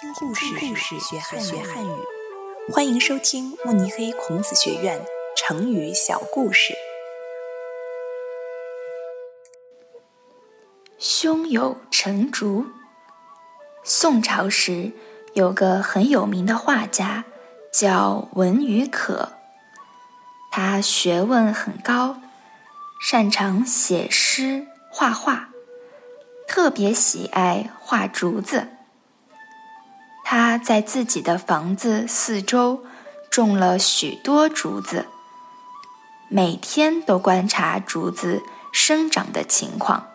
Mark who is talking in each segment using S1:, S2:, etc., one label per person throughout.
S1: 听故事，学汉语。欢迎收听慕尼黑孔子学院成语小故事。
S2: 胸有成竹。宋朝时有个很有名的画家，叫文与可。他学问很高，擅长写诗、画画，特别喜爱画竹子。他在自己的房子四周种了许多竹子，每天都观察竹子生长的情况，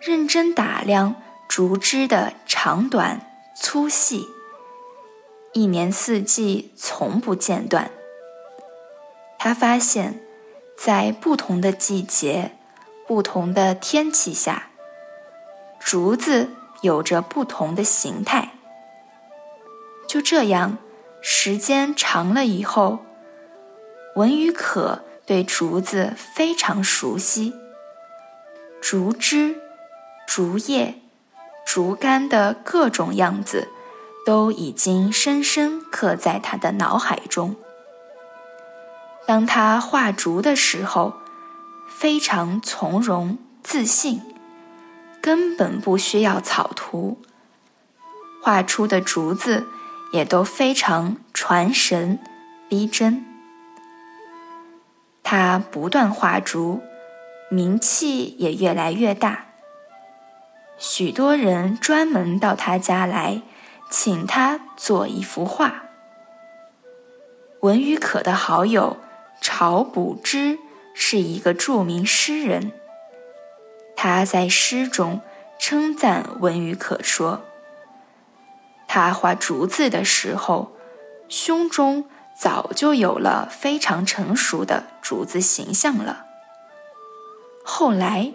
S2: 认真打量竹枝的长短、粗细，一年四季从不间断。他发现，在不同的季节、不同的天气下，竹子有着不同的形态。这样，时间长了以后，文与可对竹子非常熟悉。竹枝、竹叶、竹竿的各种样子，都已经深深刻在他的脑海中。当他画竹的时候，非常从容自信，根本不需要草图，画出的竹子。也都非常传神、逼真。他不断画竹，名气也越来越大。许多人专门到他家来，请他做一幅画。文与可的好友晁补之是一个著名诗人，他在诗中称赞文与可说。他画竹子的时候，胸中早就有了非常成熟的竹子形象了。后来，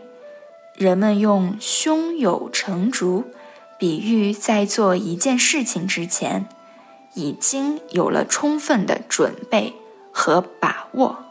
S2: 人们用“胸有成竹”比喻在做一件事情之前，已经有了充分的准备和把握。